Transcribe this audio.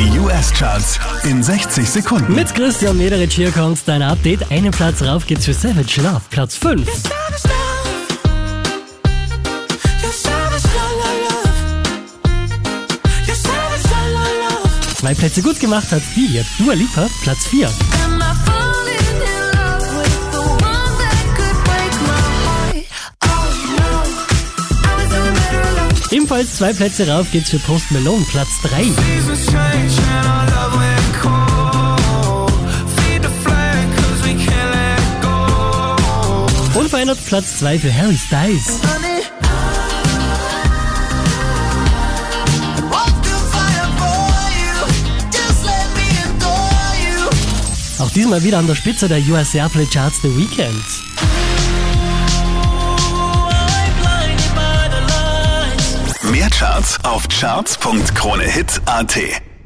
Die US-Charts in 60 Sekunden. Mit Christian Mederich hier kommt dein Update. Einen Platz rauf geht's für Savage Love, Platz 5. Zwei Plätze gut gemacht hat die jetzt Dua Lipa, Platz 4. Ebenfalls zwei Plätze rauf geht's für Post Malone, Platz 3. Unverändert Platz 2 für Harry Styles. Auch diesmal wieder an der Spitze der US Airplay Charts The Weekend. Mehr Charts auf charts.kronehit.at.